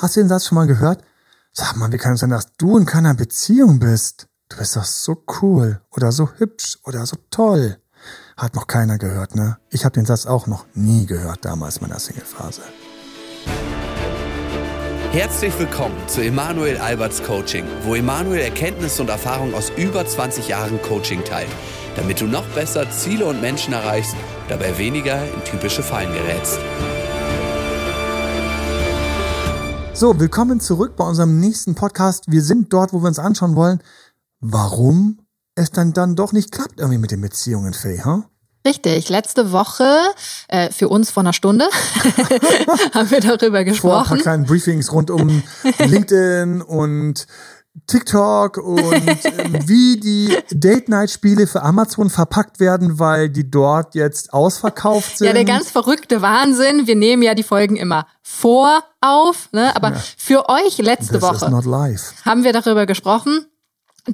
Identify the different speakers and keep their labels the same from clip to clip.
Speaker 1: Hast du den Satz schon mal gehört? Sag mal, wie kann es sein, dass du in keiner Beziehung bist? Du bist doch so cool oder so hübsch oder so toll. Hat noch keiner gehört, ne? Ich habe den Satz auch noch nie gehört damals in meiner Single-Phase.
Speaker 2: Herzlich willkommen zu Emanuel Alberts Coaching, wo Emanuel Erkenntnisse und Erfahrung aus über 20 Jahren Coaching teilt, damit du noch besser Ziele und Menschen erreichst, dabei weniger in typische Fallen gerätst.
Speaker 1: So, willkommen zurück bei unserem nächsten Podcast. Wir sind dort, wo wir uns anschauen wollen, warum es dann dann doch nicht klappt irgendwie mit den Beziehungen, Faye, huh?
Speaker 3: Richtig, letzte Woche, äh, für uns vor einer Stunde, haben wir darüber gesprochen. Vor ein
Speaker 1: paar kleinen Briefings rund um LinkedIn und TikTok und äh, wie die Date-Night-Spiele für Amazon verpackt werden, weil die dort jetzt ausverkauft sind.
Speaker 3: Ja, der ganz verrückte Wahnsinn. Wir nehmen ja die Folgen immer vor auf, ne? aber ja. für euch letzte
Speaker 1: This
Speaker 3: Woche
Speaker 1: haben
Speaker 3: wir darüber gesprochen,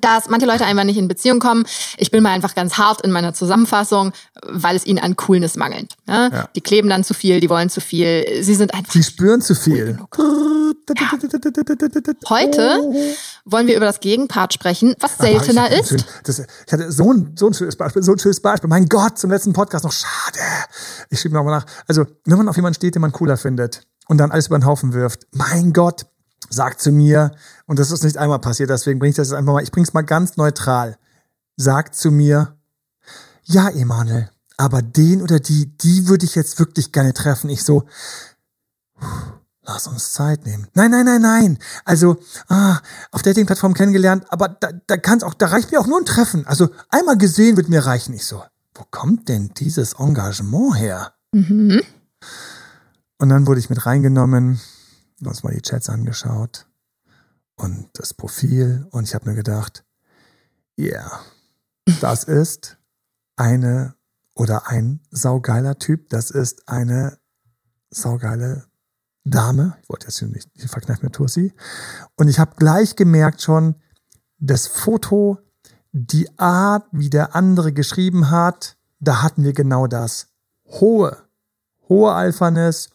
Speaker 3: dass manche Leute einfach nicht in Beziehung kommen. Ich bin mal einfach ganz hart in meiner Zusammenfassung, weil es ihnen an Coolness mangelt. Ne? Ja. Die kleben dann zu viel, die wollen zu viel, sie sind einfach.
Speaker 1: Sie spüren zu viel.
Speaker 3: Ja. Heute wollen wir über das Gegenpart sprechen, was seltener
Speaker 1: ich,
Speaker 3: ist.
Speaker 1: Das, ich hatte so ein, so ein schönes Beispiel, so ein schönes Beispiel. Mein Gott, zum letzten Podcast noch schade. Ich schiebe nochmal nach. Also, wenn man auf jemanden steht, den man cooler findet und dann alles über den Haufen wirft, mein Gott, sagt zu mir, und das ist nicht einmal passiert, deswegen bringe ich das jetzt einfach mal, ich bringe es mal ganz neutral. Sagt zu mir, ja, Emanuel, aber den oder die, die würde ich jetzt wirklich gerne treffen. Ich so, lass uns Zeit nehmen. Nein, nein, nein, nein. Also, ah, auf Dating-Plattform kennengelernt, aber da, da kann's auch, da reicht mir auch nur ein Treffen. Also, einmal gesehen wird mir reichen. Ich so, wo kommt denn dieses Engagement her? Mhm. Und dann wurde ich mit reingenommen uns mal die Chats angeschaut und das Profil und ich habe mir gedacht, ja, yeah, das ist eine oder ein saugeiler Typ, das ist eine saugeile Dame. Ich wollte jetzt hier nicht, ich verkneife mir Tussi. Und ich habe gleich gemerkt schon, das Foto, die Art, wie der andere geschrieben hat, da hatten wir genau das. Hohe, hohe Alphaness,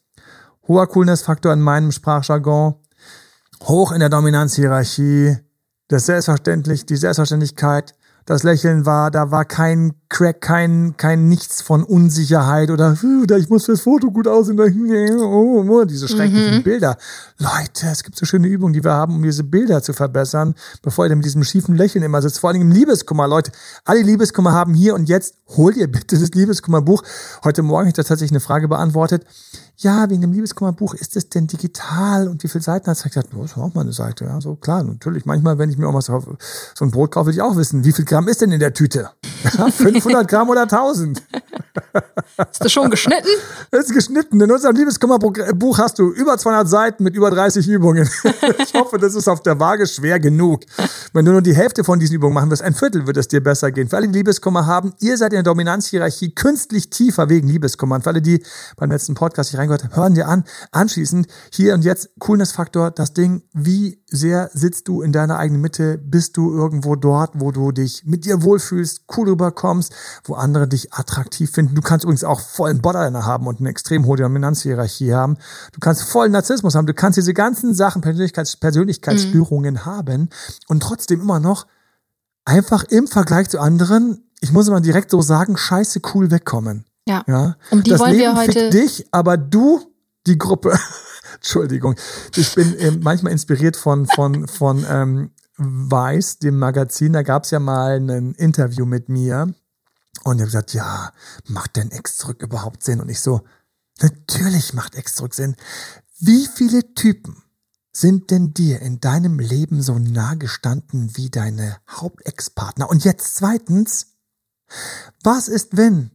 Speaker 1: hoher Coolness-Faktor in meinem Sprachjargon, hoch in der Dominanzhierarchie, das Selbstverständlich, die Selbstverständlichkeit, das Lächeln war, da war kein Crack, kein, kein Nichts von Unsicherheit oder ich muss fürs Foto gut aussehen, oh, oh, diese schrecklichen mhm. Bilder. Leute, es gibt so schöne Übungen, die wir haben, um diese Bilder zu verbessern, bevor ihr mit diesem schiefen Lächeln immer sitzt. Vor allem im Liebeskummer, Leute. Alle Liebeskummer haben hier und jetzt, holt ihr bitte das Liebeskummerbuch. Heute Morgen habe ich tatsächlich eine Frage beantwortet ja, wegen dem Liebeskummerbuch, ist es denn digital und wie viele Seiten hat es? Ich gesagt, oh, das war auch mal eine Seite. Ja, so klar, natürlich. Manchmal, wenn ich mir auch mal so, so ein Brot kaufe, will ich auch wissen, wie viel Gramm ist denn in der Tüte? Ja, 500 Gramm oder 1000?
Speaker 3: Ist das schon geschnitten?
Speaker 1: Das ist geschnitten. In unserem Liebeskummerbuch hast du über 200 Seiten mit über 30 Übungen. Ich hoffe, das ist auf der Waage schwer genug. Wenn du nur die Hälfte von diesen Übungen machen wirst, ein Viertel wird es dir besser gehen. Für alle, die Liebeskummer haben, ihr seid in der Dominanzhierarchie künstlich tiefer wegen Liebeskummer. Und für alle, die beim letzten Podcast hier reingehört haben, hören dir an. Anschließend hier und jetzt Coolness-Faktor, das Ding, wie sehr sitzt du in deiner eigenen Mitte? Bist du irgendwo dort, wo du dich mit dir wohlfühlst, cool rüberkommst, wo andere dich attraktiv finden? Du kannst übrigens auch vollen Borderliner haben und eine extrem hohe Dominanzhierarchie haben. Du kannst vollen Narzissmus haben. Du kannst diese ganzen Sachen, Persönlichkeits Persönlichkeitsstörungen mhm. haben und trotzdem immer noch einfach im Vergleich zu anderen, ich muss immer direkt so sagen, scheiße cool wegkommen.
Speaker 3: Ja.
Speaker 1: ja?
Speaker 3: Um die
Speaker 1: das
Speaker 3: wollen
Speaker 1: Leben
Speaker 3: wir heute.
Speaker 1: Dich, aber du, die Gruppe. Entschuldigung. Ich bin äh, manchmal inspiriert von, von, von ähm, Weiß, dem Magazin. Da gab es ja mal ein Interview mit mir. Und er hat gesagt, ja, macht denn Ex zurück überhaupt Sinn? Und ich so, natürlich macht Ex zurück Sinn. Wie viele Typen sind denn dir in deinem Leben so nah gestanden wie deine Hauptex-Partner? Und jetzt zweitens, was ist, wenn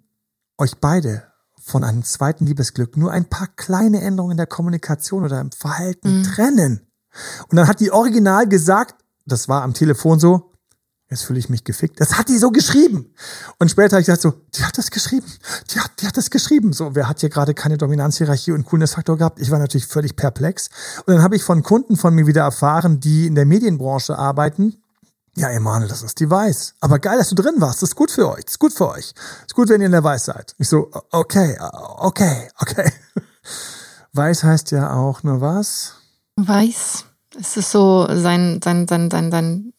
Speaker 1: euch beide von einem zweiten Liebesglück nur ein paar kleine Änderungen in der Kommunikation oder im Verhalten mhm. trennen? Und dann hat die Original gesagt, das war am Telefon so, Jetzt fühle ich mich gefickt. Das hat die so geschrieben. Und später habe ich gesagt so, die hat das geschrieben. Die hat, die hat das geschrieben. So, wer hat hier gerade keine Dominanzhierarchie und Coolness-Faktor gehabt? Ich war natürlich völlig perplex. Und dann habe ich von Kunden von mir wieder erfahren, die in der Medienbranche arbeiten. Ja, Emanuel, das ist die Weiß. Aber geil, dass du drin warst. Das ist gut für euch. Das ist gut für euch. Das ist gut, wenn ihr in der Weiß seid. Ich so, okay, okay, okay. Weiß heißt ja auch nur was?
Speaker 3: Weiß. Es ist so sein, sein, sein, sein, sein,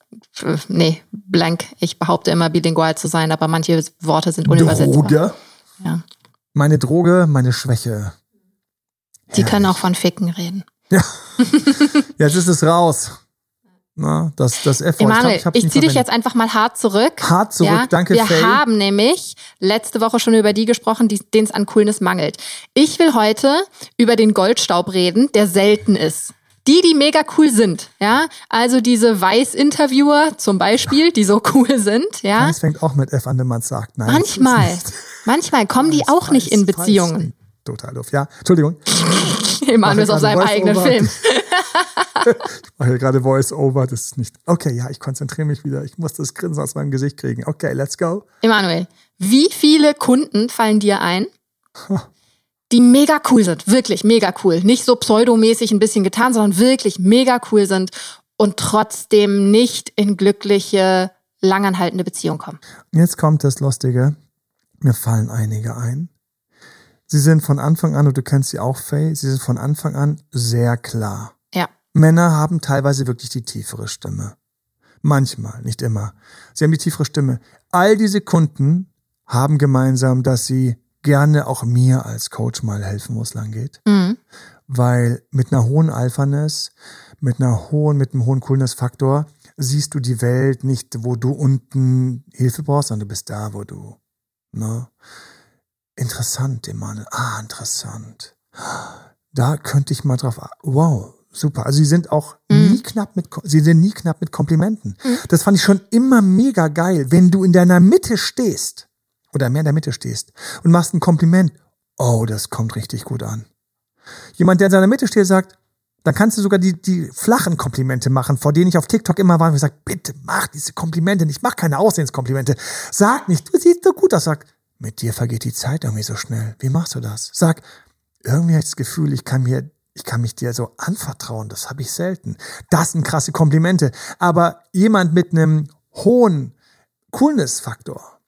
Speaker 3: nee, blank. Ich behaupte immer bilingual zu sein, aber manche Worte sind unübersetzbar.
Speaker 1: Droge?
Speaker 3: Ja.
Speaker 1: Meine Droge, meine Schwäche.
Speaker 3: Die können auch von Ficken reden.
Speaker 1: Ja. Jetzt ist es raus. Na, das, das F
Speaker 3: Emanuel, ich, ich, ich ziehe dich jetzt einfach mal hart zurück.
Speaker 1: Hart zurück, ja? danke
Speaker 3: Wir
Speaker 1: Faye.
Speaker 3: haben nämlich letzte Woche schon über die gesprochen, denen es an Coolness mangelt. Ich will heute über den Goldstaub reden, der selten ist. Die, die mega cool sind, ja. Also diese Weiß-Interviewer zum Beispiel, die so cool sind, ja.
Speaker 1: Das fängt auch mit F an, wenn man sagt. Nein,
Speaker 3: manchmal, manchmal kommen die auch nicht in Beziehungen.
Speaker 1: Total doof. Ja, Entschuldigung.
Speaker 3: Emanuel ist auf seinem eigenen Film.
Speaker 1: Ich mache hier gerade Voice-Over, das ist nicht. Okay, ja, ich konzentriere mich wieder. Ich muss das Grinsen aus meinem Gesicht kriegen. Okay, let's go.
Speaker 3: Emanuel, wie viele Kunden fallen dir ein, die mega cool sind? Wirklich mega cool. Nicht so pseudomäßig ein bisschen getan, sondern wirklich mega cool sind und trotzdem nicht in glückliche, langanhaltende Beziehung kommen.
Speaker 1: Jetzt kommt das Lustige. Mir fallen einige ein. Sie sind von Anfang an, und du kennst sie auch, Faye, sie sind von Anfang an sehr klar. Männer haben teilweise wirklich die tiefere Stimme. Manchmal, nicht immer. Sie haben die tiefere Stimme. All diese Kunden haben gemeinsam, dass sie gerne auch mir als Coach mal helfen, wo es lang geht.
Speaker 3: Mhm.
Speaker 1: Weil mit einer hohen Alphaness, mit einer hohen, mit einem hohen Coolness-Faktor siehst du die Welt nicht, wo du unten Hilfe brauchst, sondern du bist da, wo du, ne? Interessant, Emanuel. Ah, interessant. Da könnte ich mal drauf. Wow, super. Also sie sind auch mhm. nie knapp mit, sie sind nie knapp mit Komplimenten. Mhm. Das fand ich schon immer mega geil, wenn du in deiner Mitte stehst oder mehr in der Mitte stehst und machst ein Kompliment. Oh, das kommt richtig gut an. Jemand, der in seiner Mitte steht, sagt, dann kannst du sogar die, die flachen Komplimente machen, vor denen ich auf TikTok immer war und gesagt, bitte mach diese Komplimente nicht, mach keine Aussehenskomplimente. Sag nicht, du siehst so gut aus, sag, mit dir vergeht die Zeit irgendwie so schnell. Wie machst du das? Sag, irgendwie habe ich das Gefühl, ich kann mir, ich kann mich dir so anvertrauen. Das habe ich selten. Das sind krasse Komplimente. Aber jemand mit einem hohen Coolness-Faktor,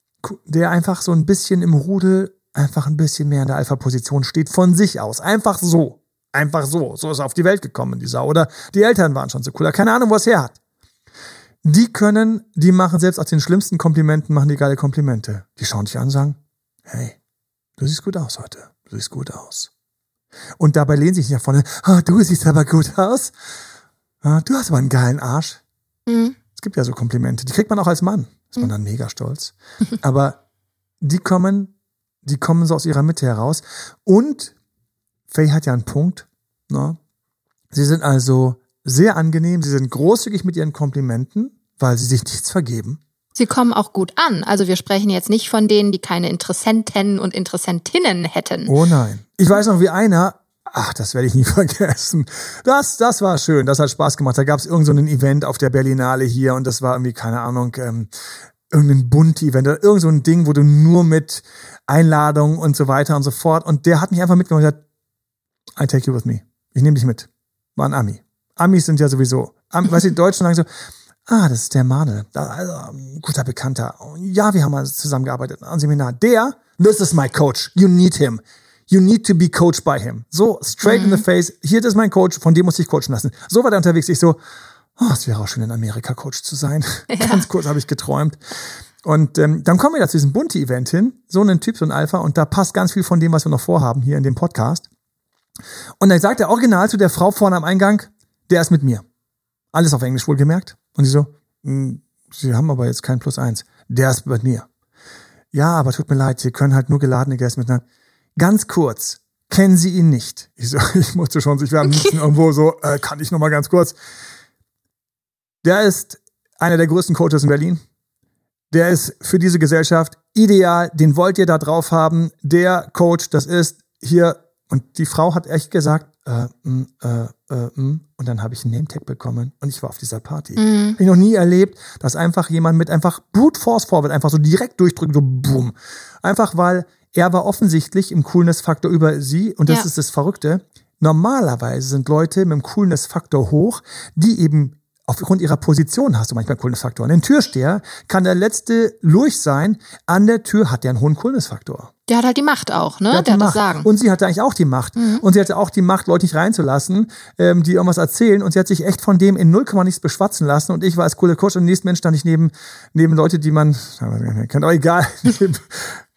Speaker 1: der einfach so ein bisschen im Rudel, einfach ein bisschen mehr in der Alpha-Position steht, von sich aus. Einfach so. Einfach so. So ist er auf die Welt gekommen, dieser. Oder die Eltern waren schon so cool. Keine Ahnung, wo es her hat. Die können, die machen selbst aus den schlimmsten Komplimenten, machen die geile Komplimente. Die schauen dich an und sagen, hey, du siehst gut aus heute. Du siehst gut aus. Und dabei lehnen sich nicht nach vorne, oh, du siehst aber gut aus. Oh, du hast aber einen geilen Arsch. Mhm. Es gibt ja so Komplimente, die kriegt man auch als Mann. Ist man mhm. dann mega stolz. aber die kommen, die kommen so aus ihrer Mitte heraus. Und Faye hat ja einen Punkt. Ne? Sie sind also sehr angenehm. Sie sind großzügig mit ihren Komplimenten, weil sie sich nichts vergeben.
Speaker 3: Sie kommen auch gut an. Also wir sprechen jetzt nicht von denen, die keine Interessenten und Interessentinnen hätten.
Speaker 1: Oh nein. Ich weiß noch, wie einer, ach, das werde ich nie vergessen. Das, das war schön, das hat Spaß gemacht. Da gab es irgendein so Event auf der Berlinale hier und das war irgendwie, keine Ahnung, ähm, irgendein Bunti-Event oder irgend so ein Ding, wo du nur mit Einladungen und so weiter und so fort. Und der hat mich einfach mitgenommen und gesagt, I take you with me. Ich nehme dich mit. War ein Ami. Amis sind ja sowieso, Am, weißt du, die Deutschen sagen so, ah, das ist der Mane, also, guter Bekannter. Ja, wir haben mal zusammengearbeitet am Seminar. Der, this is my coach. You need him. You need to be coached by him. So, straight mhm. in the face. Hier ist mein Coach, von dem muss ich coachen lassen. So war der unterwegs. Ich so, oh, es wäre auch schön, in Amerika Coach zu sein. Ja. Ganz kurz habe ich geträumt. Und ähm, dann kommen wir da zu diesem Bunti-Event hin. So ein Typ, so ein Alpha. Und da passt ganz viel von dem, was wir noch vorhaben hier in dem Podcast. Und dann sagt er original zu der Frau vorne am Eingang, der ist mit mir. Alles auf Englisch wohlgemerkt. Und sie so, hm, Sie haben aber jetzt kein Plus eins. Der ist mit mir. Ja, aber tut mir leid, Sie können halt nur geladene Gäste miteinander. Ganz kurz, kennen Sie ihn nicht? Ich so, ich musste schon sich werden okay. irgendwo so, äh, kann ich noch mal ganz kurz. Der ist einer der größten Coaches in Berlin. Der ist für diese Gesellschaft ideal. Den wollt ihr da drauf haben. Der Coach, das ist hier. Und die Frau hat echt gesagt, äh, mm, äh, äh, mm. und dann habe ich einen Name-Tag bekommen und ich war auf dieser Party. Mhm. Hab ich noch nie erlebt, dass einfach jemand mit einfach Brute Force Forward einfach so direkt durchdrückt, so boom. Einfach weil er war offensichtlich im Coolness-Faktor über sie und das ja. ist das Verrückte. Normalerweise sind Leute mit dem Coolness-Faktor hoch, die eben aufgrund ihrer Position hast du manchmal Coolness-Faktoren. Ein Türsteher kann der letzte Lurch sein. An der Tür hat der einen hohen Coolness-Faktor.
Speaker 3: Der hat halt die Macht auch, ne?
Speaker 1: Der hat,
Speaker 3: Der hat das. Sagen.
Speaker 1: Und sie hatte eigentlich auch die Macht. Und sie hatte auch die Macht, Leute nicht reinzulassen, ähm, die irgendwas erzählen. Und sie hat sich echt von dem in 0, nichts beschwatzen lassen. Und ich war als cooler Coach und nächsten Mensch stand ich neben, neben Leute, die man, kennt auch egal, neben,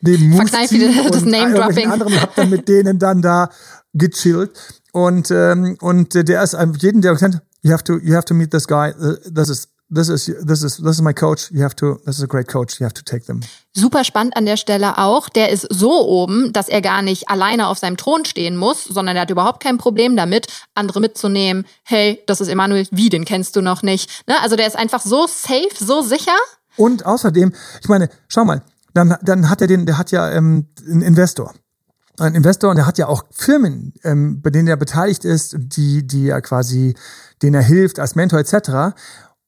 Speaker 1: neben
Speaker 3: wieder
Speaker 1: Musti
Speaker 3: das
Speaker 1: und
Speaker 3: Name-Dropping.
Speaker 1: anderen hab dann mit denen dann da gechillt. Und, ähm, und der ist jeden, der kennt, you have to, you have to meet this guy. Uh, This is, this is, this is, this is my coach. You have to, this is a great coach. You have to take them.
Speaker 3: Super spannend an der Stelle auch. Der ist so oben, dass er gar nicht alleine auf seinem Thron stehen muss, sondern er hat überhaupt kein Problem damit, andere mitzunehmen. Hey, das ist Emanuel, wie, den kennst du noch nicht. Ne? Also der ist einfach so safe, so sicher.
Speaker 1: Und außerdem, ich meine, schau mal, dann, dann hat er den, der hat ja ähm, einen Investor. Ein Investor und der hat ja auch Firmen, ähm, bei denen er beteiligt ist, die, die er quasi, denen er hilft als Mentor etc.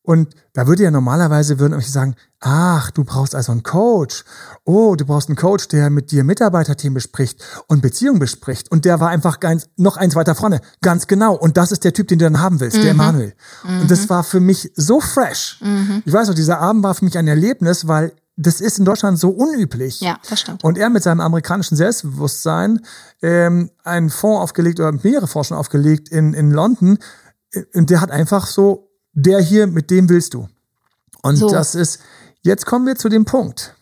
Speaker 1: Und da würde ja normalerweise würden irgendwelche sagen, ach, du brauchst also einen Coach. Oh, du brauchst einen Coach, der mit dir Mitarbeiterteam bespricht und Beziehungen bespricht. Und der war einfach ganz, noch eins weiter vorne. Ganz genau. Und das ist der Typ, den du dann haben willst, der Emanuel. Und das war für mich so fresh. Ich weiß noch, dieser Abend war für mich ein Erlebnis, weil das ist in Deutschland so unüblich.
Speaker 3: Ja, das stimmt.
Speaker 1: Und er mit seinem amerikanischen Selbstbewusstsein ähm, einen Fonds aufgelegt oder mehrere Fonds schon aufgelegt in, in London. Und der hat einfach so, der hier, mit dem willst du. Und
Speaker 3: So.
Speaker 1: das ist, jetzt kommen wir zu dem Punkt.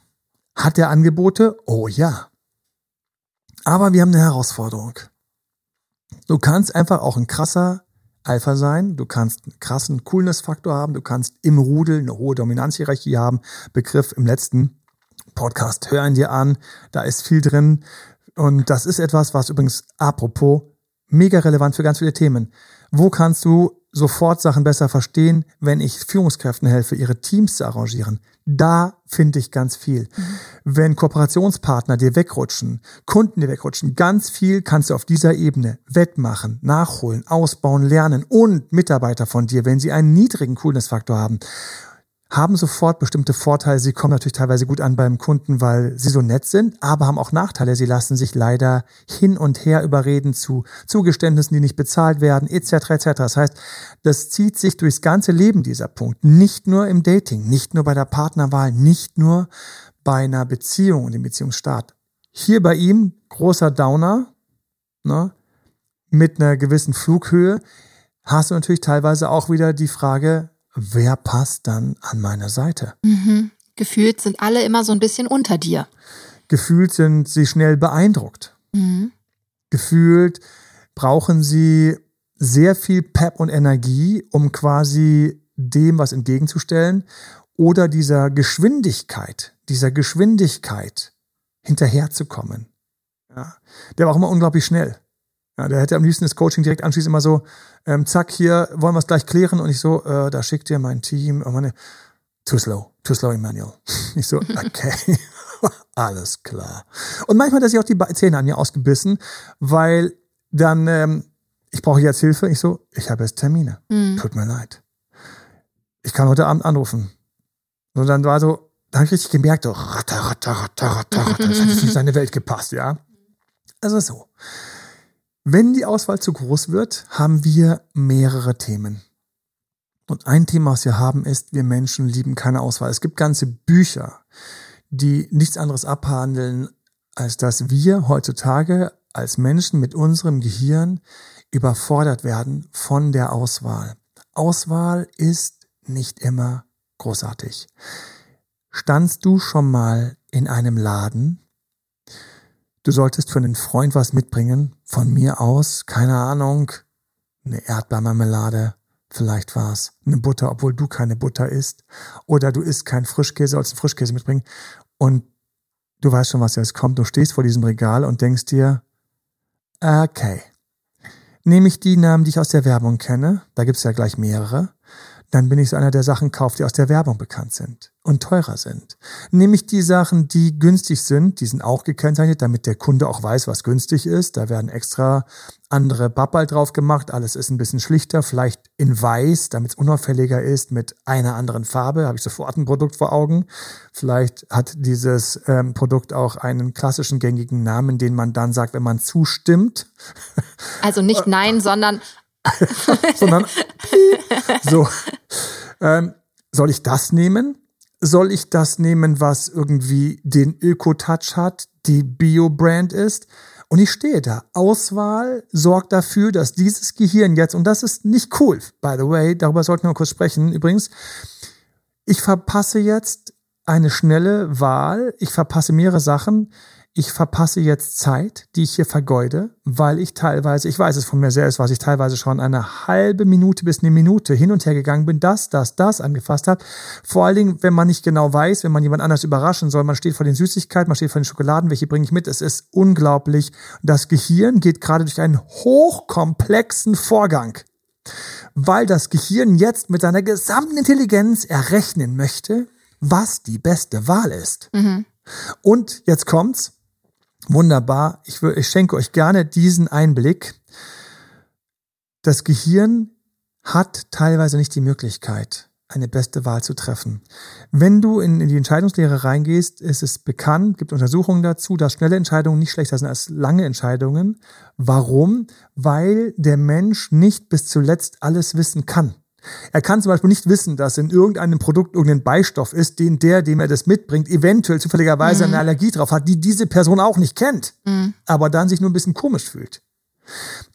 Speaker 1: Hat er Angebote? Oh ja. Aber wir haben eine Herausforderung. Du kannst einfach auch ein krasser Alpha sein, du kannst einen krassen Coolness-Faktor haben, du kannst im Rudel eine hohe Dominanzhierarchie haben. Begriff im letzten Podcast, hör ihn dir an, da ist viel drin. Und das ist etwas, was übrigens, apropos, mega relevant für ganz viele Themen. Wo kannst du sofort Sachen besser verstehen, wenn ich Führungskräften helfe, ihre Teams zu arrangieren? Da finde ich ganz viel. Wenn Kooperationspartner dir wegrutschen, Kunden dir wegrutschen, ganz viel kannst du auf dieser Ebene wettmachen, nachholen, ausbauen, lernen und Mitarbeiter von dir, wenn sie einen niedrigen Coolness-Faktor haben, haben sofort bestimmte Vorteile. Sie kommen natürlich teilweise gut an beim Kunden, weil sie so nett sind, aber haben auch Nachteile. Sie lassen sich leider hin und her überreden zu Zugeständnissen, die nicht bezahlt werden, etc. etc. Das heißt, das zieht sich durchs ganze Leben, dieser Punkt. Nicht nur im Dating, nicht nur bei der Partnerwahl, nicht nur bei einer Beziehung und dem Beziehungsstart. Hier bei ihm großer Downer, ne, mit einer gewissen Flughöhe, hast du natürlich teilweise auch wieder die Frage, wer passt dann an meine Seite?
Speaker 3: Gefühlt sind alle immer so ein bisschen unter dir.
Speaker 1: Gefühlt sind sie schnell beeindruckt. Gefühlt brauchen sie sehr viel Pep und Energie, um quasi dem was entgegenzustellen oder dieser Geschwindigkeit, dieser Geschwindigkeit hinterherzukommen. Ja. Der war auch immer unglaublich schnell. Ja, der hätte am liebsten das Coaching direkt anschließend immer so, ähm, zack, hier wollen wir es gleich klären und ich so, äh, da schickt ihr mein Team, oh meine, too slow, too slow, Emmanuel. Ich so, okay, alles klar. Und manchmal hat er sich auch die Zähne an mir ausgebissen, weil dann, ähm, ich brauche jetzt Hilfe. Ich so, ich habe jetzt Termine. Tut mir leid. Ich kann heute Abend anrufen. Und dann war so, da habe ich richtig gemerkt, so, ratter, ratter, ratter, ratter, ratter. Das hat jetzt nicht in seine Welt gepasst, ja. Also so. Wenn die Auswahl zu groß wird, haben wir mehrere Themen. Und ein Thema, was wir haben, ist, wir Menschen lieben keine Auswahl. Es gibt ganze Bücher, die nichts anderes abhandeln, als dass wir heutzutage als Menschen mit unserem Gehirn überfordert werden von der Auswahl. Auswahl ist nicht immer großartig. Standst du schon mal in einem Laden? Du solltest für einen Freund was mitbringen. Von mir aus, keine Ahnung, eine Erdbeermarmelade, vielleicht war's eine Butter, obwohl du keine Butter isst. Oder du isst keinen Frischkäse, sollst einen Frischkäse mitbringen. Und du weißt schon, was jetzt kommt. Du stehst vor diesem Regal und denkst dir, okay, nehme ich die Namen, die ich aus der Werbung kenne, da gibt's ja gleich mehrere, dann bin ich so einer, der Sachen kauft, die aus der Werbung bekannt sind und teurer sind. Nehme ich die Sachen, die günstig sind, die sind auch gekennzeichnet, damit der Kunde auch weiß, was günstig ist. Da werden extra andere Babbel drauf gemacht. Alles ist ein bisschen schlichter, vielleicht in weiß, damit es unauffälliger ist, mit einer anderen Farbe. Habe ich sofort ein Produkt vor Augen. Vielleicht hat dieses ähm, Produkt auch einen klassischen gängigen Namen, den man dann sagt, wenn man zustimmt.
Speaker 3: Also nicht nein, sondern
Speaker 1: sondern so. Ähm, soll ich das nehmen? Soll ich das nehmen, was irgendwie den Öko-Touch hat, die Bio-Brand ist? Und ich stehe da. Auswahl sorgt dafür, dass dieses Gehirn jetzt, und das ist nicht cool, by the way, darüber sollten wir kurz sprechen. Übrigens, ich verpasse jetzt eine schnelle Wahl. Ich verpasse mehrere Sachen ich verpasse jetzt Zeit, die ich hier vergeude, weil ich teilweise, ich weiß es von mir selbst, was ich teilweise schon eine halbe Minute bis eine Minute hin und her gegangen bin, das, das, das angefasst habe. Vor allen Dingen, wenn man nicht genau weiß, wenn man jemand anders überraschen soll, man steht vor den Süßigkeiten, man steht vor den Schokoladen, welche bringe ich mit, es ist unglaublich. Das Gehirn geht gerade durch einen hochkomplexen Vorgang weil das Gehirn jetzt mit seiner gesamten Intelligenz errechnen möchte, was die beste Wahl ist. Mhm. Und jetzt kommt's. Wunderbar. Ich, ich schenke euch gerne diesen Einblick. Das Gehirn hat teilweise nicht die Möglichkeit, eine beste Wahl zu treffen. Wenn du in, in die Entscheidungslehre reingehst, ist es bekannt, gibt Untersuchungen dazu, dass schnelle Entscheidungen nicht schlechter sind als lange Entscheidungen. Warum? Weil der Mensch nicht bis zuletzt alles wissen kann. Er kann zum Beispiel nicht wissen, dass in irgendeinem Produkt irgendein Beistoff ist, den der, dem er das mitbringt, eventuell zufälligerweise mhm. eine Allergie drauf hat, die diese Person auch nicht kennt, mhm. aber dann sich nur ein bisschen komisch fühlt.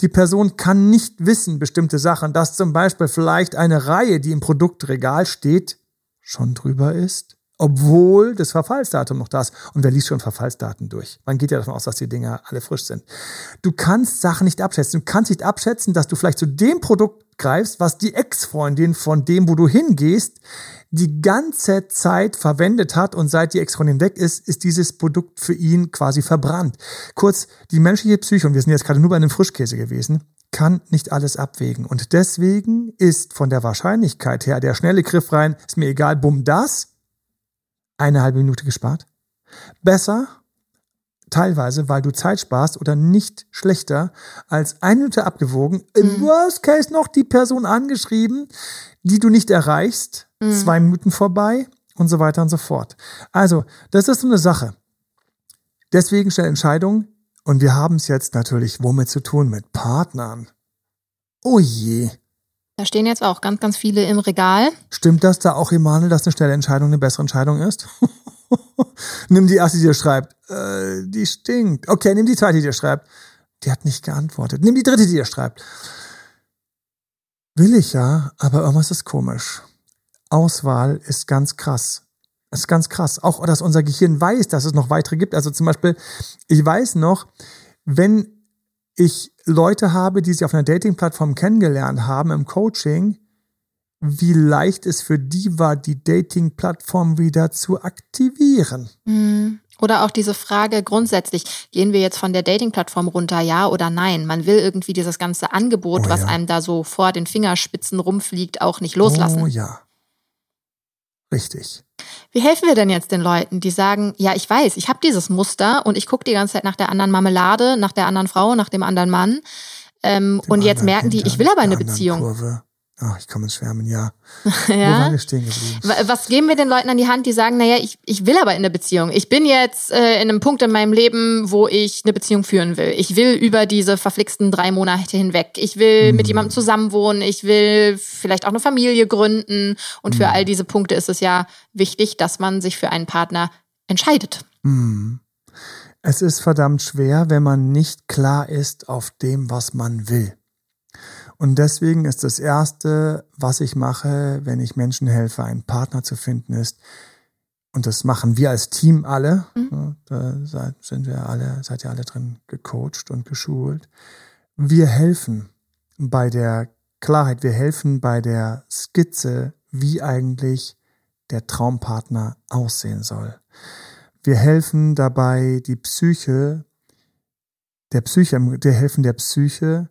Speaker 1: Die Person kann nicht wissen bestimmte Sachen, dass zum Beispiel vielleicht eine Reihe, die im Produktregal steht, schon drüber ist, obwohl das Verfallsdatum noch da ist. Und wer liest schon Verfallsdaten durch? Man geht ja davon aus, dass die Dinger alle frisch sind. Du kannst Sachen nicht abschätzen. Du kannst nicht abschätzen, dass du vielleicht zu dem Produkt greifst, was die Ex-Freundin von dem, wo du hingehst, die ganze Zeit verwendet hat und seit die Ex-Freundin weg ist, ist dieses Produkt für ihn quasi verbrannt. Kurz, die menschliche Psyche, und wir sind jetzt gerade nur bei einem Frischkäse gewesen, kann nicht alles abwägen. Und deswegen ist von der Wahrscheinlichkeit her der schnelle Griff rein, ist mir egal, bumm, das, eine halbe Minute gespart. Besser teilweise, weil du Zeit sparst oder nicht schlechter als eine Minute abgewogen. Im mhm. Worst Case noch die Person angeschrieben, die du nicht erreichst. Mhm. Zwei Minuten vorbei und so weiter und so fort. Also, das ist so eine Sache. Deswegen schnell Entscheidungen. Und wir haben es jetzt natürlich womit zu tun? Mit Partnern. Oh je.
Speaker 3: Da stehen jetzt auch ganz, ganz viele im Regal.
Speaker 1: Stimmt das da auch, Emanuel, dass eine schnelle Entscheidung eine bessere Entscheidung ist? nimm die erste, die dir schreibt. Äh, die stinkt. Okay, nimm die zweite, die dir schreibt. Die hat nicht geantwortet. Nimm die dritte, die dir schreibt. Will ich ja, aber irgendwas ist komisch. Auswahl ist ganz krass. Das ist ganz krass. Auch, dass unser Gehirn weiß, dass es noch weitere gibt. Also zum Beispiel, ich weiß noch, wenn ich Leute habe, die sich auf einer Dating-Plattform kennengelernt haben im Coaching, wie leicht es für die war, die Dating-Plattform wieder zu aktivieren.
Speaker 3: Mhm. Oder auch diese Frage grundsätzlich, gehen wir jetzt von der Dating-Plattform runter, ja oder nein? Man will irgendwie dieses ganze Angebot, oh, was ja. einem da so vor den Fingerspitzen rumfliegt, auch nicht loslassen.
Speaker 1: Oh ja. Richtig.
Speaker 3: Wie helfen wir denn jetzt den Leuten, die sagen, ja, ich weiß, ich habe dieses Muster und ich gucke die ganze Zeit nach der anderen Marmelade, nach der anderen Frau, nach dem anderen Mann. Ähm, und jetzt merken die, ich will aber eine Beziehung. Kurve.
Speaker 1: Ach, ich kann ins Schwärmen, ja.
Speaker 3: ja. Wo waren wir stehen geblieben? Was geben wir den Leuten an die Hand, die sagen, naja, ich, ich will aber in eine Beziehung. Ich bin jetzt äh, in einem Punkt in meinem Leben, wo ich eine Beziehung führen will. Ich will über diese verflixten drei Monate hinweg. Ich will mhm. mit jemandem zusammenwohnen. Ich will vielleicht auch eine Familie gründen. Und mhm. für all diese Punkte ist es ja wichtig, dass man sich für einen Partner entscheidet.
Speaker 1: Mhm. Es ist verdammt schwer, wenn man nicht klar ist auf dem, was man will. Und deswegen ist das Erste, was ich mache, wenn ich Menschen helfe, einen Partner zu finden, ist, und das machen wir als Team alle, mhm. da sind wir alle, seid ihr alle drin gecoacht und geschult. Wir helfen bei der Klarheit, wir helfen bei der Skizze, wie eigentlich der Traumpartner aussehen soll. Wir helfen dabei, die Psyche, der Psyche, wir helfen der Psyche,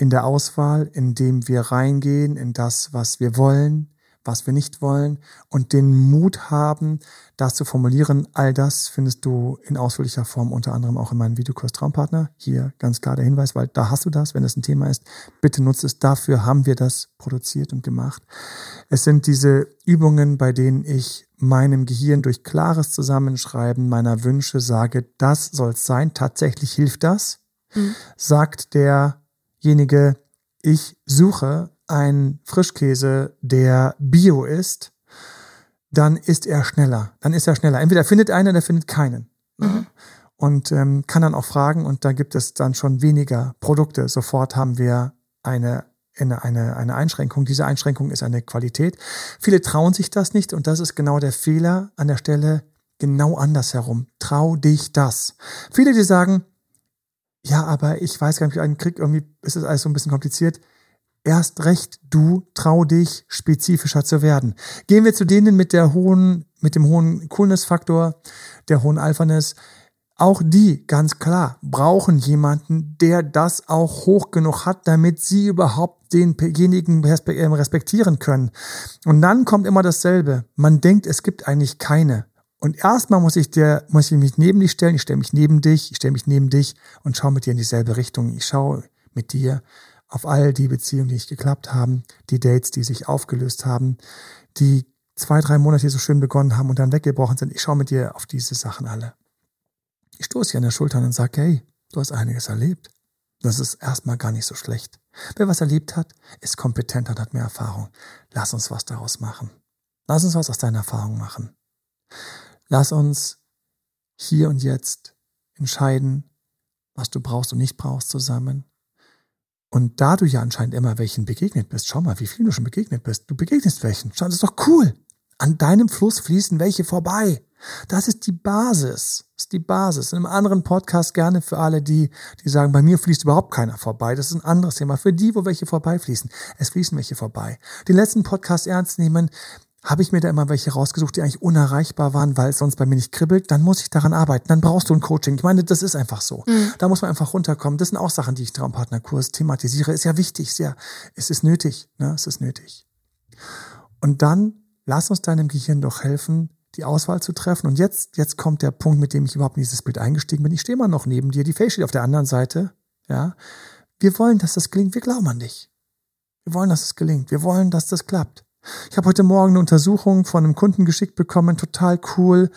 Speaker 1: in der Auswahl, indem wir reingehen in das, was wir wollen, was wir nicht wollen und den Mut haben, das zu formulieren. All das findest du in ausführlicher Form unter anderem auch in meinem Videokurs Traumpartner. Hier ganz klar der Hinweis, weil da hast du das, wenn es ein Thema ist. Bitte nutze es. Dafür haben wir das produziert und gemacht. Es sind diese Übungen, bei denen ich meinem Gehirn durch klares Zusammenschreiben meiner Wünsche sage, das soll es sein. Tatsächlich hilft das. Mhm. Sagt der derjenige, ich suche ein Frischkäse, der Bio ist, dann ist er schneller. Dann ist er schneller. Entweder findet einen oder findet keinen. Mhm. Und ähm, kann dann auch fragen und da gibt es dann schon weniger Produkte. Sofort haben wir eine, eine, eine, eine Einschränkung. Diese Einschränkung ist eine Qualität. Viele trauen sich das nicht und das ist genau der Fehler an der Stelle genau andersherum. Trau dich das. Viele, die sagen, ja, aber ich weiß gar nicht, einen krieg, irgendwie ist es alles so ein bisschen kompliziert erst recht du trau dich, spezifischer zu werden. Gehen wir zu denen mit der hohen, mit dem hohen Coolness-Faktor, der hohen Alphaness. Auch die, ganz klar, brauchen jemanden, der das auch hoch genug hat, damit sie überhaupt denjenigen ähm, respektieren können. Und dann kommt immer dasselbe. Man denkt, es gibt eigentlich keine. Und erstmal muss ich der, muss ich mich neben dich stellen. Ich stelle mich neben dich, ich stelle mich neben dich und schaue mit dir in dieselbe Richtung. Ich schaue mit dir auf all die Beziehungen, die nicht geklappt haben, die Dates, die sich aufgelöst haben, die zwei, drei Monate so schön begonnen haben und dann weggebrochen sind. Ich schaue mit dir auf diese Sachen alle. Ich stoße dir an der Schulter und sage, hey, du hast einiges erlebt. Das ist erstmal gar nicht so schlecht. Wer was erlebt hat, ist kompetenter und hat mehr Erfahrung. Lass uns was daraus machen. Lass uns was aus deiner Erfahrung machen. Lass uns hier und jetzt entscheiden, was du brauchst und nicht brauchst zusammen. Und da du ja anscheinend immer welchen begegnet bist, schau mal, wie viel du schon begegnet bist. Du begegnest welchen. Schau, das ist doch cool. An deinem Fluss fließen welche vorbei. Das ist die Basis. Das ist die Basis. In einem anderen Podcast gerne für alle, die, die sagen, bei mir fließt überhaupt keiner vorbei. Das ist ein anderes Thema. Für die, wo welche vorbeifließen. Es fließen welche vorbei. Den letzten Podcast ernst nehmen habe ich mir da immer welche rausgesucht, die eigentlich unerreichbar waren, weil es sonst bei mir nicht kribbelt, dann muss ich daran arbeiten. Dann brauchst du ein Coaching. Ich meine, das ist einfach so. Mhm. Da muss man einfach runterkommen. Das sind auch Sachen, die ich Traumpartnerkurs thematisiere. Ist ja wichtig, sehr, es ist nötig. Ne? Es ist nötig. Und dann lass uns deinem Gehirn doch helfen, die Auswahl zu treffen. Und jetzt, jetzt kommt der Punkt, mit dem ich überhaupt in dieses Bild eingestiegen bin. Ich stehe mal noch neben dir. Die Face steht auf der anderen Seite. Ja. Wir wollen, dass das gelingt. Wir glauben an dich. Wir wollen, dass es gelingt. Wir wollen, dass das klappt. Ich habe heute Morgen eine Untersuchung von einem Kunden geschickt bekommen, total cool.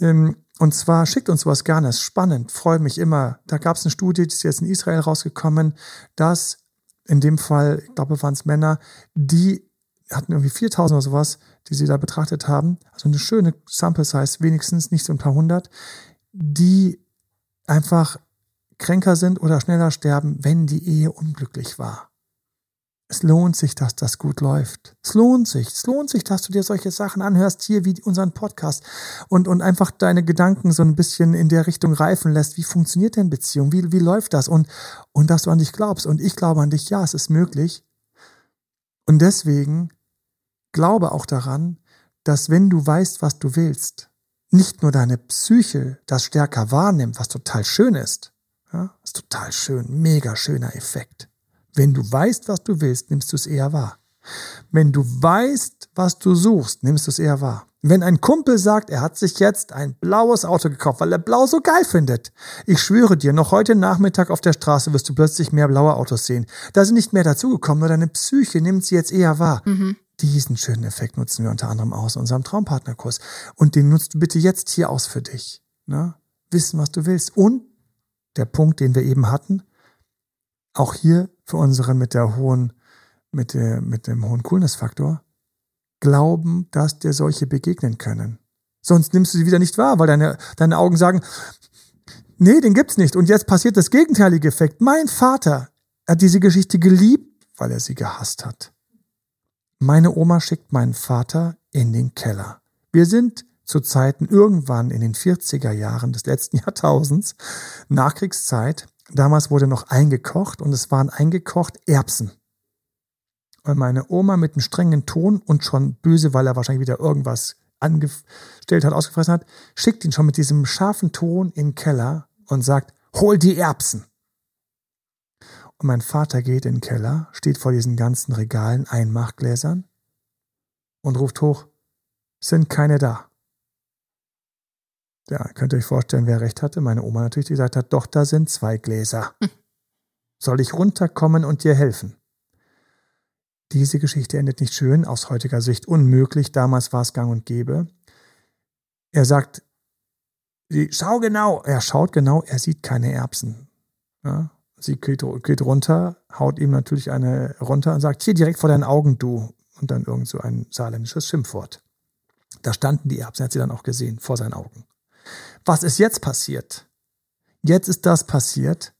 Speaker 1: Ähm, und zwar schickt uns sowas gerne, ist spannend, freue mich immer. Da gab es eine Studie, die ist jetzt in Israel rausgekommen, dass in dem Fall, ich glaube, waren es Männer, die hatten irgendwie 4000 oder sowas, die sie da betrachtet haben. Also eine schöne Sample Size, wenigstens nicht so ein paar hundert, die einfach kränker sind oder schneller sterben, wenn die Ehe unglücklich war. Es lohnt sich, dass das gut läuft. Es lohnt sich. Es lohnt sich, dass du dir solche Sachen anhörst, hier wie unseren Podcast und, und einfach deine Gedanken so ein bisschen in der Richtung reifen lässt. Wie funktioniert denn Beziehung? Wie, wie läuft das? Und, und dass du an dich glaubst. Und ich glaube an dich. Ja, es ist möglich. Und deswegen glaube auch daran, dass wenn du weißt, was du willst, nicht nur deine Psyche das stärker wahrnimmt, was total schön ist. Ja, ist total schön. Mega schöner Effekt wenn du weißt, was du willst, nimmst du es eher wahr. Wenn du weißt, was du suchst, nimmst du es eher wahr. Wenn ein Kumpel sagt, er hat sich jetzt ein blaues Auto gekauft, weil er blau so geil findet. Ich schwöre dir, noch heute Nachmittag auf der Straße wirst du plötzlich mehr blaue Autos sehen. Da sind nicht mehr dazugekommen, nur deine Psyche nimmt sie jetzt eher wahr. Mhm. Diesen schönen Effekt nutzen wir unter anderem aus unserem Traumpartnerkurs. Und den nutzt du bitte jetzt hier aus für dich. Ne? Wissen, was du willst. Und der Punkt, den wir eben hatten, auch hier für unseren mit der hohen, mit, der, mit dem hohen Coolness-Faktor, glauben, dass dir solche begegnen können. Sonst nimmst du sie wieder nicht wahr, weil deine, deine Augen sagen, nee, den gibt's nicht. Und jetzt passiert das gegenteilige Effekt. Mein Vater hat diese Geschichte geliebt, weil er sie gehasst hat. Meine Oma schickt meinen Vater in den Keller. Wir sind zu Zeiten irgendwann in den 40er Jahren des letzten Jahrtausends, Nachkriegszeit, Damals wurde noch eingekocht und es waren eingekocht Erbsen. Und meine Oma mit einem strengen Ton und schon böse, weil er wahrscheinlich wieder irgendwas angestellt hat, ausgefressen hat, schickt ihn schon mit diesem scharfen Ton in den Keller und sagt, hol die Erbsen. Und mein Vater geht in den Keller, steht vor diesen ganzen Regalen, Einmachgläsern und ruft hoch, sind keine da. Ja, könnt ihr euch vorstellen, wer recht hatte? Meine Oma natürlich, die gesagt hat, doch, da sind zwei Gläser. Hm. Soll ich runterkommen und dir helfen? Diese Geschichte endet nicht schön, aus heutiger Sicht unmöglich. Damals war es gang und gäbe. Er sagt, schau genau. Er schaut genau, er sieht keine Erbsen. Ja? sie geht, geht runter, haut ihm natürlich eine runter und sagt, hier direkt vor deinen Augen, du. Und dann irgend so ein saarländisches Schimpfwort. Da standen die Erbsen, hat sie dann auch gesehen, vor seinen Augen. Was ist jetzt passiert? Jetzt ist das passiert.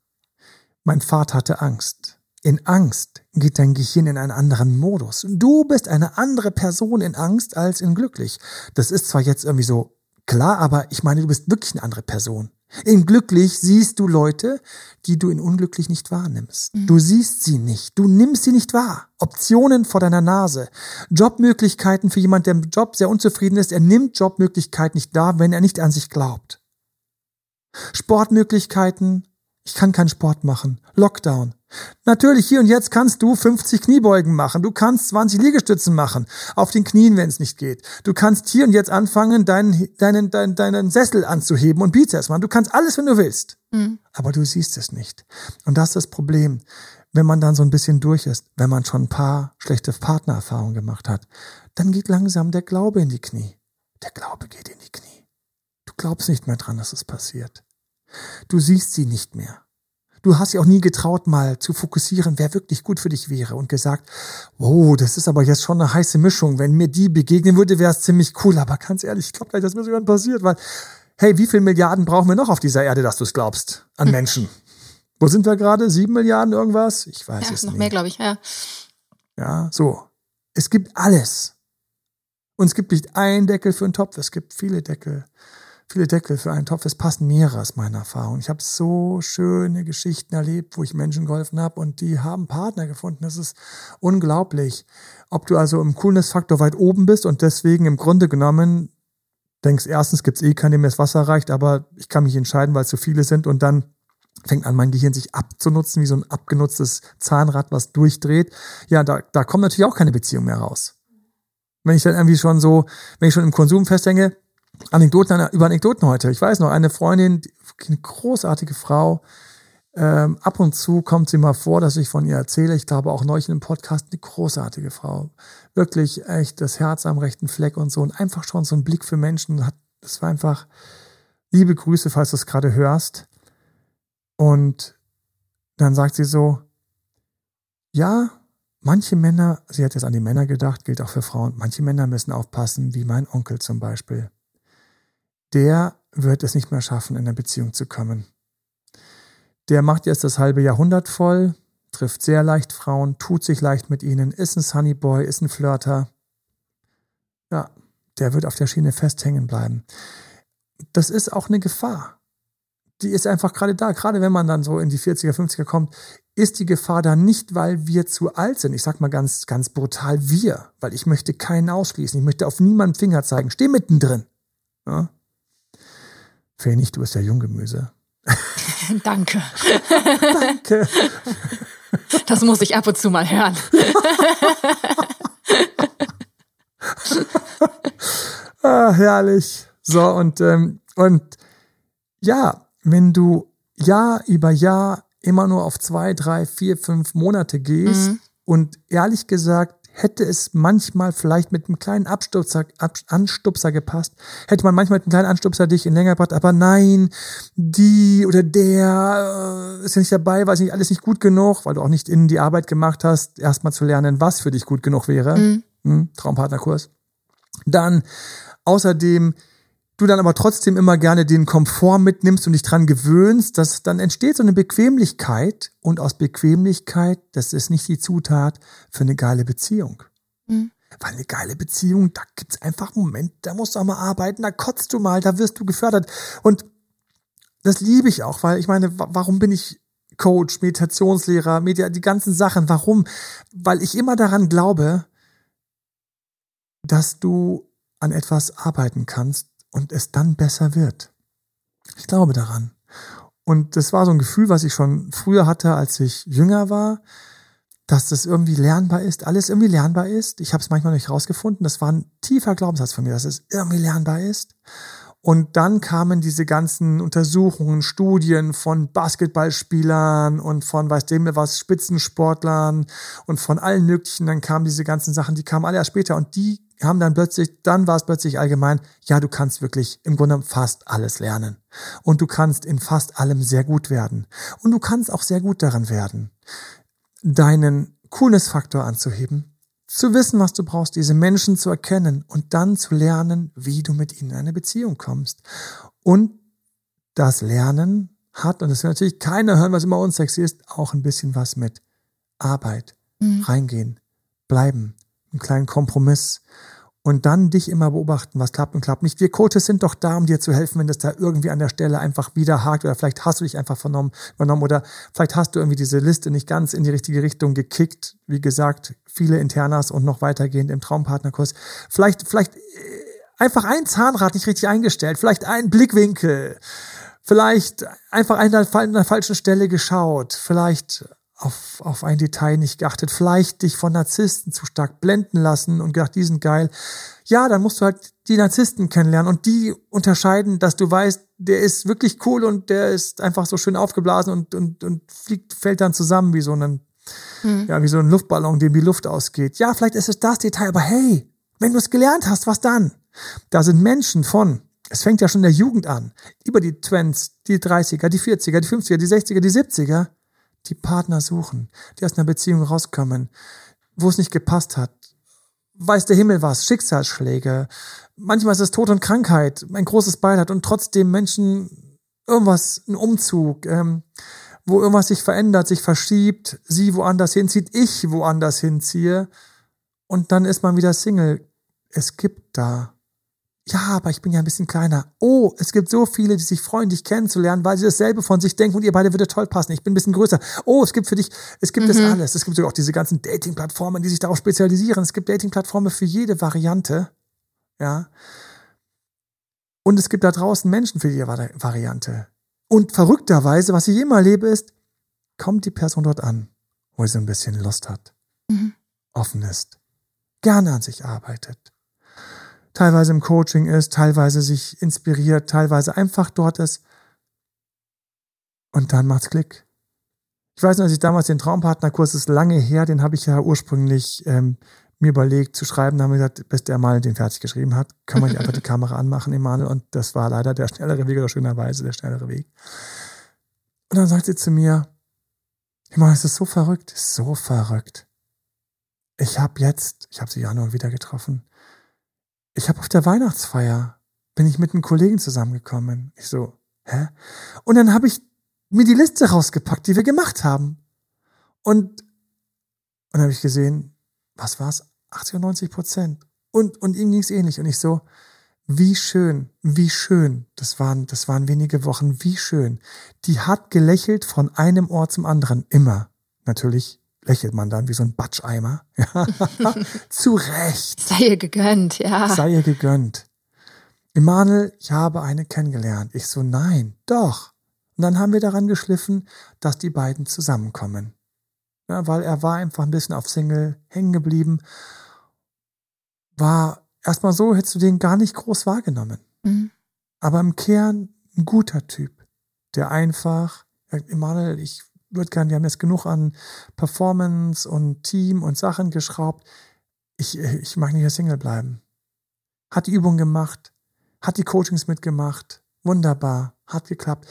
Speaker 1: Mein Vater hatte Angst. In Angst geht dein Gehirn in einen anderen Modus. Du bist eine andere Person in Angst als in glücklich. Das ist zwar jetzt irgendwie so klar, aber ich meine, du bist wirklich eine andere Person. In glücklich siehst du Leute, die du in unglücklich nicht wahrnimmst. Mhm. Du siehst sie nicht. Du nimmst sie nicht wahr. Optionen vor deiner Nase. Jobmöglichkeiten für jemand, der im Job sehr unzufrieden ist. Er nimmt Jobmöglichkeiten nicht wahr, wenn er nicht an sich glaubt. Sportmöglichkeiten. Ich kann keinen Sport machen. Lockdown. Natürlich, hier und jetzt kannst du 50 Kniebeugen machen. Du kannst 20 Liegestützen machen. Auf den Knien, wenn es nicht geht. Du kannst hier und jetzt anfangen, deinen, deinen, deinen, deinen Sessel anzuheben und Bizeps machen. Du kannst alles, wenn du willst. Mhm. Aber du siehst es nicht. Und das ist das Problem. Wenn man dann so ein bisschen durch ist, wenn man schon ein paar schlechte Partnererfahrungen gemacht hat, dann geht langsam der Glaube in die Knie. Der Glaube geht in die Knie. Du glaubst nicht mehr dran, dass es passiert. Du siehst sie nicht mehr. Du hast ja auch nie getraut, mal zu fokussieren, wer wirklich gut für dich wäre und gesagt, wow, das ist aber jetzt schon eine heiße Mischung. Wenn mir die begegnen würde, wäre es ziemlich cool. Aber ganz ehrlich, ich glaube gleich, dass mir sogar passiert, weil, hey, wie viele Milliarden brauchen wir noch auf dieser Erde, dass du es glaubst, an hm. Menschen? Wo sind wir gerade? Sieben Milliarden irgendwas? Ich weiß ja, es
Speaker 3: noch
Speaker 1: nicht.
Speaker 3: mehr, glaube ich, ja.
Speaker 1: Ja, so. Es gibt alles. Und es gibt nicht einen Deckel für einen Topf, es gibt viele Deckel viele Deckel für einen Topf. Es passen mehrere aus meiner Erfahrung. Ich habe so schöne Geschichten erlebt, wo ich Menschen geholfen habe und die haben Partner gefunden. Das ist unglaublich. Ob du also im Coolness-Faktor weit oben bist und deswegen im Grunde genommen denkst, erstens gibt es eh keinen, dem das Wasser reicht, aber ich kann mich entscheiden, weil es zu viele sind und dann fängt an, mein Gehirn sich abzunutzen, wie so ein abgenutztes Zahnrad, was durchdreht. Ja, da, da kommt natürlich auch keine Beziehung mehr raus. Wenn ich dann irgendwie schon so, wenn ich schon im Konsum festhänge, Anekdoten über Anekdoten heute. Ich weiß noch, eine Freundin, eine großartige Frau, ähm, ab und zu kommt sie mal vor, dass ich von ihr erzähle. Ich glaube auch neulich in einem Podcast, eine großartige Frau. Wirklich echt das Herz am rechten Fleck und so. Und einfach schon so ein Blick für Menschen. Das war einfach liebe Grüße, falls du es gerade hörst. Und dann sagt sie so, ja, manche Männer, sie hat jetzt an die Männer gedacht, gilt auch für Frauen, manche Männer müssen aufpassen, wie mein Onkel zum Beispiel der wird es nicht mehr schaffen, in eine Beziehung zu kommen. Der macht jetzt das halbe Jahrhundert voll, trifft sehr leicht Frauen, tut sich leicht mit ihnen, ist ein Sunnyboy, ist ein Flirter. Ja, der wird auf der Schiene festhängen bleiben. Das ist auch eine Gefahr. Die ist einfach gerade da. Gerade wenn man dann so in die 40er, 50er kommt, ist die Gefahr da nicht, weil wir zu alt sind. Ich sag mal ganz, ganz brutal wir, weil ich möchte keinen ausschließen. Ich möchte auf niemanden Finger zeigen. Steh mittendrin. Ja? Pfennig, du bist ja Junggemüse.
Speaker 3: Danke. Danke. Das muss ich ab und zu mal hören.
Speaker 1: ah, herrlich. So, und, ähm, und ja, wenn du Jahr über Jahr immer nur auf zwei, drei, vier, fünf Monate gehst mhm. und ehrlich gesagt hätte es manchmal vielleicht mit einem kleinen Abstupser, Ab Anstupser gepasst, hätte man manchmal mit einem kleinen Anstupser dich in länger gebracht, aber nein, die oder der äh, ist ja nicht dabei, weil es nicht alles nicht gut genug, weil du auch nicht in die Arbeit gemacht hast, erstmal zu lernen, was für dich gut genug wäre. Mhm. Hm, Traumpartnerkurs. Dann außerdem du dann aber trotzdem immer gerne den Komfort mitnimmst und dich dran gewöhnst, dass dann entsteht so eine Bequemlichkeit und aus Bequemlichkeit, das ist nicht die Zutat für eine geile Beziehung. Mhm. Weil eine geile Beziehung, da gibt's einfach einen Moment, da musst du auch mal arbeiten, da kotzt du mal, da wirst du gefördert. Und das liebe ich auch, weil ich meine, warum bin ich Coach, Meditationslehrer, Media, die ganzen Sachen, warum? Weil ich immer daran glaube, dass du an etwas arbeiten kannst, und es dann besser wird. Ich glaube daran. Und das war so ein Gefühl, was ich schon früher hatte, als ich jünger war, dass das irgendwie lernbar ist, alles irgendwie lernbar ist. Ich habe es manchmal nicht rausgefunden. Das war ein tiefer Glaubenssatz von mir, dass es irgendwie lernbar ist. Und dann kamen diese ganzen Untersuchungen, Studien von Basketballspielern und von, weiß dem was, Spitzensportlern und von allen möglichen. Dann kamen diese ganzen Sachen, die kamen alle erst später. Und die haben dann plötzlich, dann war es plötzlich allgemein, ja, du kannst wirklich im Grunde fast alles lernen. Und du kannst in fast allem sehr gut werden. Und du kannst auch sehr gut daran werden, deinen Coolness-Faktor anzuheben, zu wissen, was du brauchst, diese Menschen zu erkennen und dann zu lernen, wie du mit ihnen in eine Beziehung kommst. Und das Lernen hat, und das will natürlich keiner hören, was immer unsexy ist, auch ein bisschen was mit Arbeit, mhm. reingehen, bleiben, einen kleinen Kompromiss und dann dich immer beobachten, was klappt und klappt nicht. Wir Coaches sind doch da, um dir zu helfen, wenn das da irgendwie an der Stelle einfach wieder hakt oder vielleicht hast du dich einfach vernommen, übernommen oder vielleicht hast du irgendwie diese Liste nicht ganz in die richtige Richtung gekickt. Wie gesagt, viele Internas und noch weitergehend im Traumpartnerkurs. Vielleicht, vielleicht äh, einfach ein Zahnrad nicht richtig eingestellt, vielleicht ein Blickwinkel, vielleicht einfach an der, an der falschen Stelle geschaut, vielleicht auf, auf ein Detail nicht geachtet, vielleicht dich von Narzissten zu stark blenden lassen und gedacht, die sind geil. Ja, dann musst du halt die Narzissten kennenlernen und die unterscheiden, dass du weißt, der ist wirklich cool und der ist einfach so schön aufgeblasen und, und, und fliegt, fällt dann zusammen wie so ein, hm. ja, wie so ein Luftballon, dem die Luft ausgeht. Ja, vielleicht ist es das Detail, aber hey, wenn du es gelernt hast, was dann? Da sind Menschen von, es fängt ja schon in der Jugend an, über die Twents, die 30er, die 40er, die 50er, die 60er, die 70er, die Partner suchen, die aus einer Beziehung rauskommen, wo es nicht gepasst hat. Weiß der Himmel was, Schicksalsschläge. Manchmal ist es Tod und Krankheit, ein großes Beileid und trotzdem Menschen irgendwas, ein Umzug, ähm, wo irgendwas sich verändert, sich verschiebt, sie woanders hinzieht, ich woanders hinziehe und dann ist man wieder Single. Es gibt da ja, aber ich bin ja ein bisschen kleiner. Oh, es gibt so viele, die sich freuen, dich kennenzulernen, weil sie dasselbe von sich denken und ihr beide würdet toll passen. Ich bin ein bisschen größer. Oh, es gibt für dich, es gibt mhm. das alles. Es gibt sogar auch diese ganzen Dating-Plattformen, die sich darauf spezialisieren. Es gibt Dating-Plattformen für jede Variante. Ja. Und es gibt da draußen Menschen für jede Variante. Und verrückterweise, was ich immer erlebe, ist, kommt die Person dort an, wo sie ein bisschen Lust hat, mhm. offen ist, gerne an sich arbeitet teilweise im Coaching ist, teilweise sich inspiriert, teilweise einfach dort ist. Und dann macht's Klick. Ich weiß noch, als ich damals den Traumpartnerkurs ist lange her, den habe ich ja ursprünglich ähm, mir überlegt zu schreiben, da haben wir gesagt, bis der mal den fertig geschrieben hat, kann man nicht einfach die Kamera anmachen, Emanuel. Und das war leider der schnellere Weg oder schönerweise der schnellere Weg. Und dann sagt sie zu mir, Emanuel, es ist so verrückt, so verrückt. Ich habe jetzt, ich habe sie ja nur wieder getroffen, ich habe auf der Weihnachtsfeier, bin ich mit einem Kollegen zusammengekommen. Ich so, hä? Und dann habe ich mir die Liste rausgepackt, die wir gemacht haben. Und, und habe ich gesehen, was war's? 80 oder 90 Prozent. Und, und ihm ging's ähnlich. Und ich so, wie schön, wie schön. Das waren, das waren wenige Wochen, wie schön. Die hat gelächelt von einem Ort zum anderen. Immer. Natürlich lächelt man dann wie so ein Batscheimer. Zu Recht.
Speaker 3: Sei ihr gegönnt, ja.
Speaker 1: Sei ihr gegönnt. Emanuel, ich habe eine kennengelernt. Ich so, nein, doch. Und dann haben wir daran geschliffen, dass die beiden zusammenkommen. Ja, weil er war einfach ein bisschen auf Single hängen geblieben. War erstmal so, hättest du den gar nicht groß wahrgenommen. Mhm. Aber im Kern ein guter Typ, der einfach, Emanuel, ich würde gerne, die haben jetzt genug an Performance und Team und Sachen geschraubt. Ich, ich mag nicht hier Single bleiben. Hat die Übung gemacht, hat die Coachings mitgemacht, wunderbar, hat geklappt.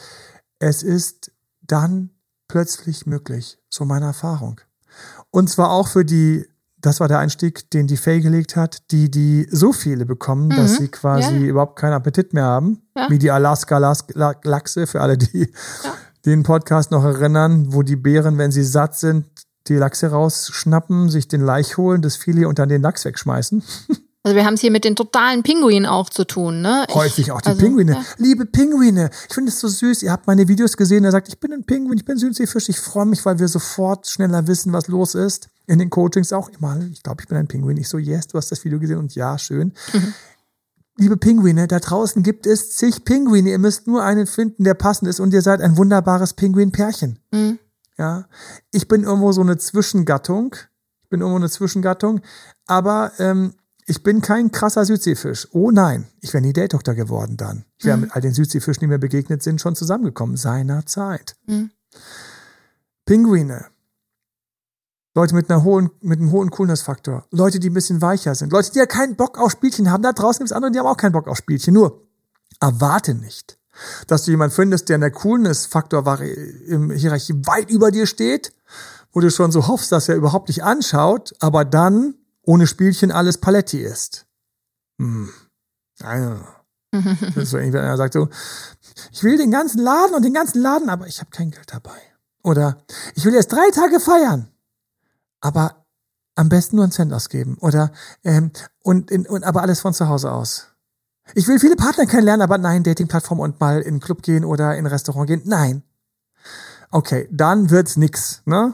Speaker 1: Es ist dann plötzlich möglich, so meine Erfahrung. Und zwar auch für die, das war der Einstieg, den die Faye gelegt hat, die, die so viele bekommen, mhm. dass sie quasi ja. überhaupt keinen Appetit mehr haben, ja. wie die Alaska-Lachse, für alle, die ja den Podcast noch erinnern, wo die Bären, wenn sie satt sind, die Lachse rausschnappen, sich den Laich holen, das Filet und dann den Lachs wegschmeißen.
Speaker 3: Also wir haben es hier mit den totalen Pinguinen auch zu tun, ne?
Speaker 1: Häufig auch die also, Pinguine. Ja. Liebe Pinguine, ich finde es so süß. Ihr habt meine Videos gesehen, er sagt, ich bin ein Pinguin, ich bin Südseefisch. Ich freue mich, weil wir sofort schneller wissen, was los ist. In den Coachings auch immer. Ich glaube, ich bin ein Pinguin. Ich so, yes, du hast das Video gesehen und ja, schön. Mhm liebe Pinguine, da draußen gibt es zig Pinguine. Ihr müsst nur einen finden, der passend ist und ihr seid ein wunderbares Pinguinpärchen. Mhm. Ja, ich bin irgendwo so eine Zwischengattung. Ich bin irgendwo eine Zwischengattung, aber ähm, ich bin kein krasser Südseefisch. Oh nein, ich wäre nie Date-Doktor geworden dann. Ich wäre mhm. mit all den Südseefischen, die mir begegnet sind, schon zusammengekommen, seiner Zeit. Mhm. Pinguine. Leute mit einer hohen, mit einem hohen Coolness-Faktor. Leute, die ein bisschen weicher sind. Leute, die ja keinen Bock auf Spielchen haben. Da draußen gibt es andere, die haben auch keinen Bock auf Spielchen. Nur, erwarte nicht, dass du jemanden findest, der in der Coolness-Faktor im Hierarchie weit über dir steht, wo du schon so hoffst, dass er überhaupt nicht anschaut, aber dann ohne Spielchen alles Paletti ist. Hm. Also, das ist so irgendwie, wenn er sagt so, ich will den ganzen Laden und den ganzen Laden, aber ich habe kein Geld dabei. Oder ich will erst drei Tage feiern, aber am besten nur einen Cent ausgeben. Oder ähm, und, in, und aber alles von zu Hause aus. Ich will viele Partner kennenlernen, aber nein, Datingplattform und mal in einen Club gehen oder in ein Restaurant gehen. Nein. Okay, dann wird's nix, ne?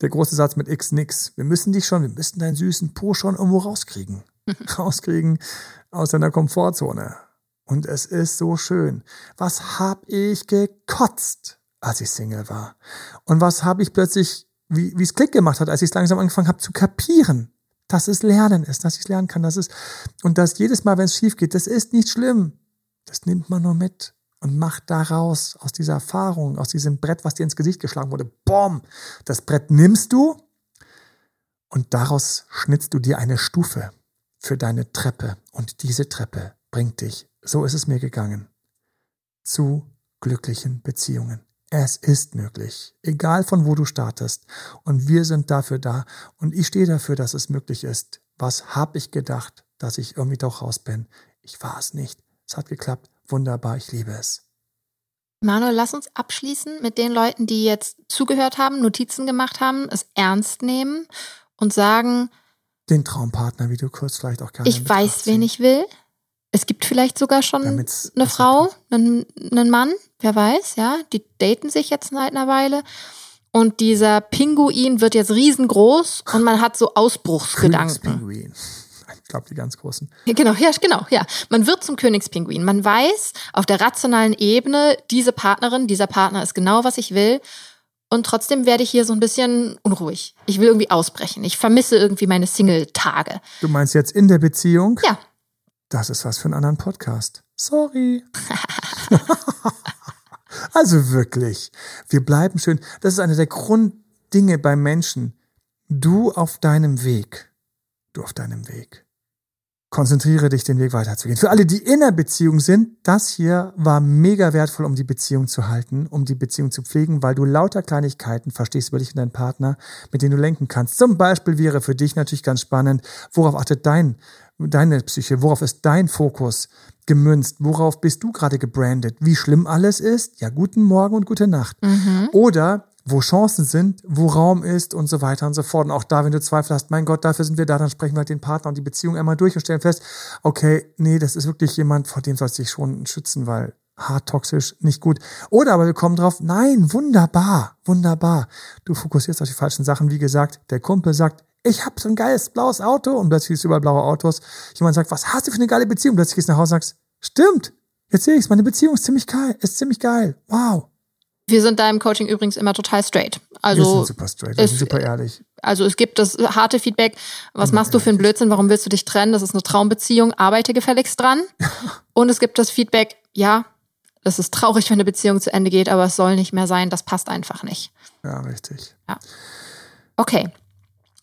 Speaker 1: Der große Satz mit X nix. Wir müssen dich schon, wir müssen deinen süßen Po schon irgendwo rauskriegen. rauskriegen aus deiner Komfortzone. Und es ist so schön. Was hab ich gekotzt, als ich Single war? Und was habe ich plötzlich, wie es Klick gemacht hat, als ich es langsam angefangen habe zu kapieren, dass es Lernen ist, dass ich lernen kann, dass es und dass jedes Mal, wenn es schief geht, das ist nicht schlimm. Das nimmt man nur mit und macht daraus aus dieser Erfahrung, aus diesem Brett, was dir ins Gesicht geschlagen wurde, boom, das Brett nimmst du und daraus schnitzt du dir eine Stufe für deine Treppe und diese Treppe bringt dich, so ist es mir gegangen, zu glücklichen Beziehungen. Es ist möglich, egal von wo du startest. Und wir sind dafür da. Und ich stehe dafür, dass es möglich ist. Was habe ich gedacht, dass ich irgendwie doch raus bin? Ich war es nicht. Es hat geklappt. Wunderbar, ich liebe es.
Speaker 3: Manuel, lass uns abschließen mit den Leuten, die jetzt zugehört haben, Notizen gemacht haben, es ernst nehmen und sagen,
Speaker 1: den Traumpartner, wie du kurz vielleicht auch gerne
Speaker 3: Ich weiß, wen ich will. Es gibt vielleicht sogar schon Damit's eine Frau, einen, einen Mann, wer weiß, ja. Die daten sich jetzt seit einer Weile. Und dieser Pinguin wird jetzt riesengroß und man hat so Ausbruchsgedanken.
Speaker 1: Königspinguin. Ich glaube, die ganz großen.
Speaker 3: Genau, ja, genau, ja. Man wird zum Königspinguin. Man weiß auf der rationalen Ebene, diese Partnerin, dieser Partner ist genau, was ich will. Und trotzdem werde ich hier so ein bisschen unruhig. Ich will irgendwie ausbrechen. Ich vermisse irgendwie meine Single-Tage.
Speaker 1: Du meinst jetzt in der Beziehung?
Speaker 3: Ja.
Speaker 1: Das ist was für einen anderen Podcast. Sorry. also wirklich, wir bleiben schön. Das ist eine der Grunddinge beim Menschen. Du auf deinem Weg. Du auf deinem Weg. Konzentriere dich, den Weg weiterzugehen. Für alle, die in einer Beziehung sind, das hier war mega wertvoll, um die Beziehung zu halten, um die Beziehung zu pflegen, weil du lauter Kleinigkeiten verstehst über dich und deinen Partner, mit denen du lenken kannst. Zum Beispiel wäre für dich natürlich ganz spannend, worauf achtet dein, deine Psyche, worauf ist dein Fokus gemünzt, worauf bist du gerade gebrandet, wie schlimm alles ist, ja, guten Morgen und gute Nacht. Mhm. Oder wo Chancen sind, wo Raum ist und so weiter und so fort. Und auch da, wenn du Zweifel hast, mein Gott, dafür sind wir da, dann sprechen wir halt den Partner und die Beziehung einmal durch und stellen fest, okay, nee, das ist wirklich jemand, vor dem sollst du dich schon schützen, weil hart toxisch, nicht gut. Oder aber wir kommen drauf, nein, wunderbar, wunderbar. Du fokussierst auf die falschen Sachen. Wie gesagt, der Kumpel sagt, ich habe so ein geiles blaues Auto und plötzlich ist überall blaue Autos. Jemand sagt, was hast du für eine geile Beziehung? Plötzlich gehst du nach Hause und sagst, stimmt, jetzt sehe ich's, meine Beziehung ist ziemlich geil, ist ziemlich geil. Wow.
Speaker 3: Wir sind da im Coaching übrigens immer total straight. Also
Speaker 1: wir sind super straight, wir sind super ehrlich.
Speaker 3: Also es gibt das harte Feedback, was immer machst du für einen Blödsinn, warum willst du dich trennen? Das ist eine Traumbeziehung, arbeite gefälligst dran. Und es gibt das Feedback, ja, es ist traurig, wenn eine Beziehung zu Ende geht, aber es soll nicht mehr sein, das passt einfach nicht.
Speaker 1: Ja, richtig.
Speaker 3: Ja. Okay.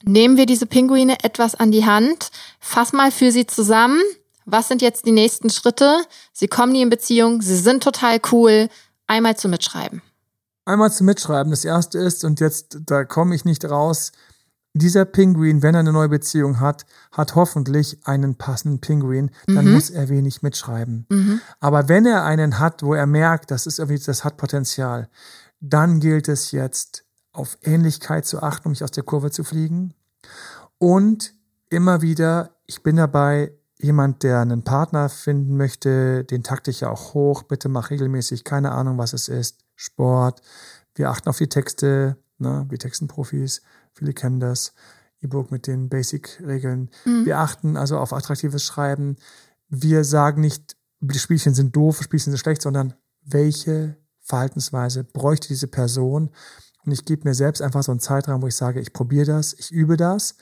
Speaker 3: Nehmen wir diese Pinguine etwas an die Hand, fass mal für sie zusammen. Was sind jetzt die nächsten Schritte? Sie kommen nie in Beziehung, sie sind total cool. Einmal zu mitschreiben
Speaker 1: einmal zum Mitschreiben. Das erste ist, und jetzt, da komme ich nicht raus, dieser Pinguin, wenn er eine neue Beziehung hat, hat hoffentlich einen passenden Pinguin, dann mhm. muss er wenig mitschreiben. Mhm. Aber wenn er einen hat, wo er merkt, das ist irgendwie, das hat Potenzial, dann gilt es jetzt, auf Ähnlichkeit zu achten, um mich aus der Kurve zu fliegen. Und immer wieder, ich bin dabei, jemand, der einen Partner finden möchte, den takte ich ja auch hoch. Bitte mach regelmäßig, keine Ahnung, was es ist. Sport. Wir achten auf die Texte, ne? wir texten Profis, viele kennen das. E-Book mit den Basic-Regeln. Mhm. Wir achten also auf attraktives Schreiben. Wir sagen nicht, die Spielchen sind doof, Spielchen sind schlecht, sondern welche Verhaltensweise bräuchte diese Person? Und ich gebe mir selbst einfach so einen Zeitraum, wo ich sage, ich probiere das, ich übe das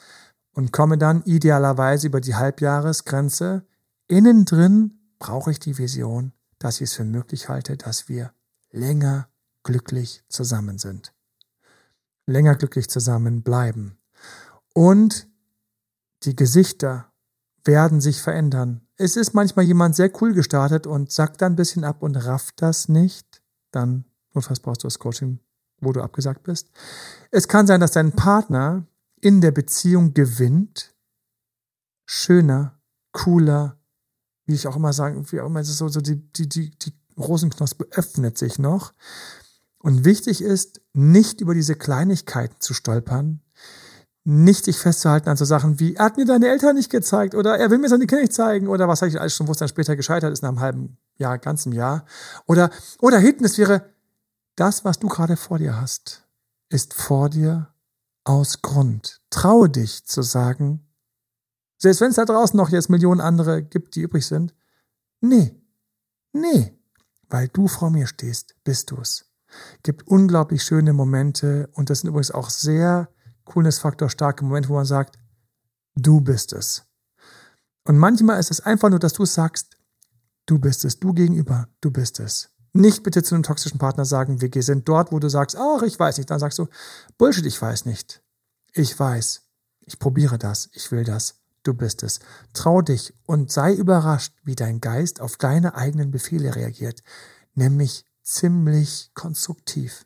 Speaker 1: und komme dann idealerweise über die Halbjahresgrenze. Innen drin brauche ich die Vision, dass ich es für möglich halte, dass wir länger glücklich zusammen sind. Länger glücklich zusammen bleiben. Und die Gesichter werden sich verändern. Es ist manchmal jemand sehr cool gestartet und sackt dann ein bisschen ab und rafft das nicht. Dann notfalls brauchst du das Coaching, wo du abgesagt bist. Es kann sein, dass dein Partner in der Beziehung gewinnt, schöner, cooler, wie ich auch immer sagen, wie auch immer, es ist so, so die, die, die, die Rosenknospe öffnet sich noch. Und wichtig ist, nicht über diese Kleinigkeiten zu stolpern, nicht sich festzuhalten an so Sachen wie, er hat mir deine Eltern nicht gezeigt oder er will mir seine Kinder nicht zeigen oder was habe ich alles schon, wo es dann später gescheitert ist, nach einem halben Jahr, ganzen Jahr. Oder, oder hinten, es wäre, das, was du gerade vor dir hast, ist vor dir aus Grund. Traue dich zu sagen, selbst wenn es da draußen noch jetzt Millionen andere gibt, die übrig sind, nee, nee, weil du vor mir stehst, bist du's. Gibt unglaublich schöne Momente und das sind übrigens auch sehr Coolness-Faktor starke Momente, wo man sagt, du bist es. Und manchmal ist es einfach nur, dass du sagst, du bist es, du gegenüber, du bist es. Nicht bitte zu einem toxischen Partner sagen, wir sind dort, wo du sagst, ach, ich weiß nicht. Dann sagst du, Bullshit, ich weiß nicht. Ich weiß. Ich probiere das. Ich will das. Du bist es. Trau dich und sei überrascht, wie dein Geist auf deine eigenen Befehle reagiert. Nämlich ziemlich konstruktiv.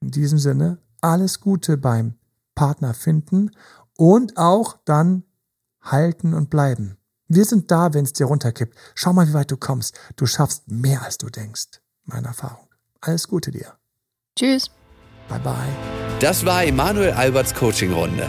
Speaker 1: In diesem Sinne, alles Gute beim Partner finden und auch dann halten und bleiben. Wir sind da, wenn es dir runterkippt. Schau mal, wie weit du kommst. Du schaffst mehr, als du denkst. Meine Erfahrung. Alles Gute dir.
Speaker 3: Tschüss.
Speaker 1: Bye bye.
Speaker 2: Das war Emanuel Alberts Coaching-Runde.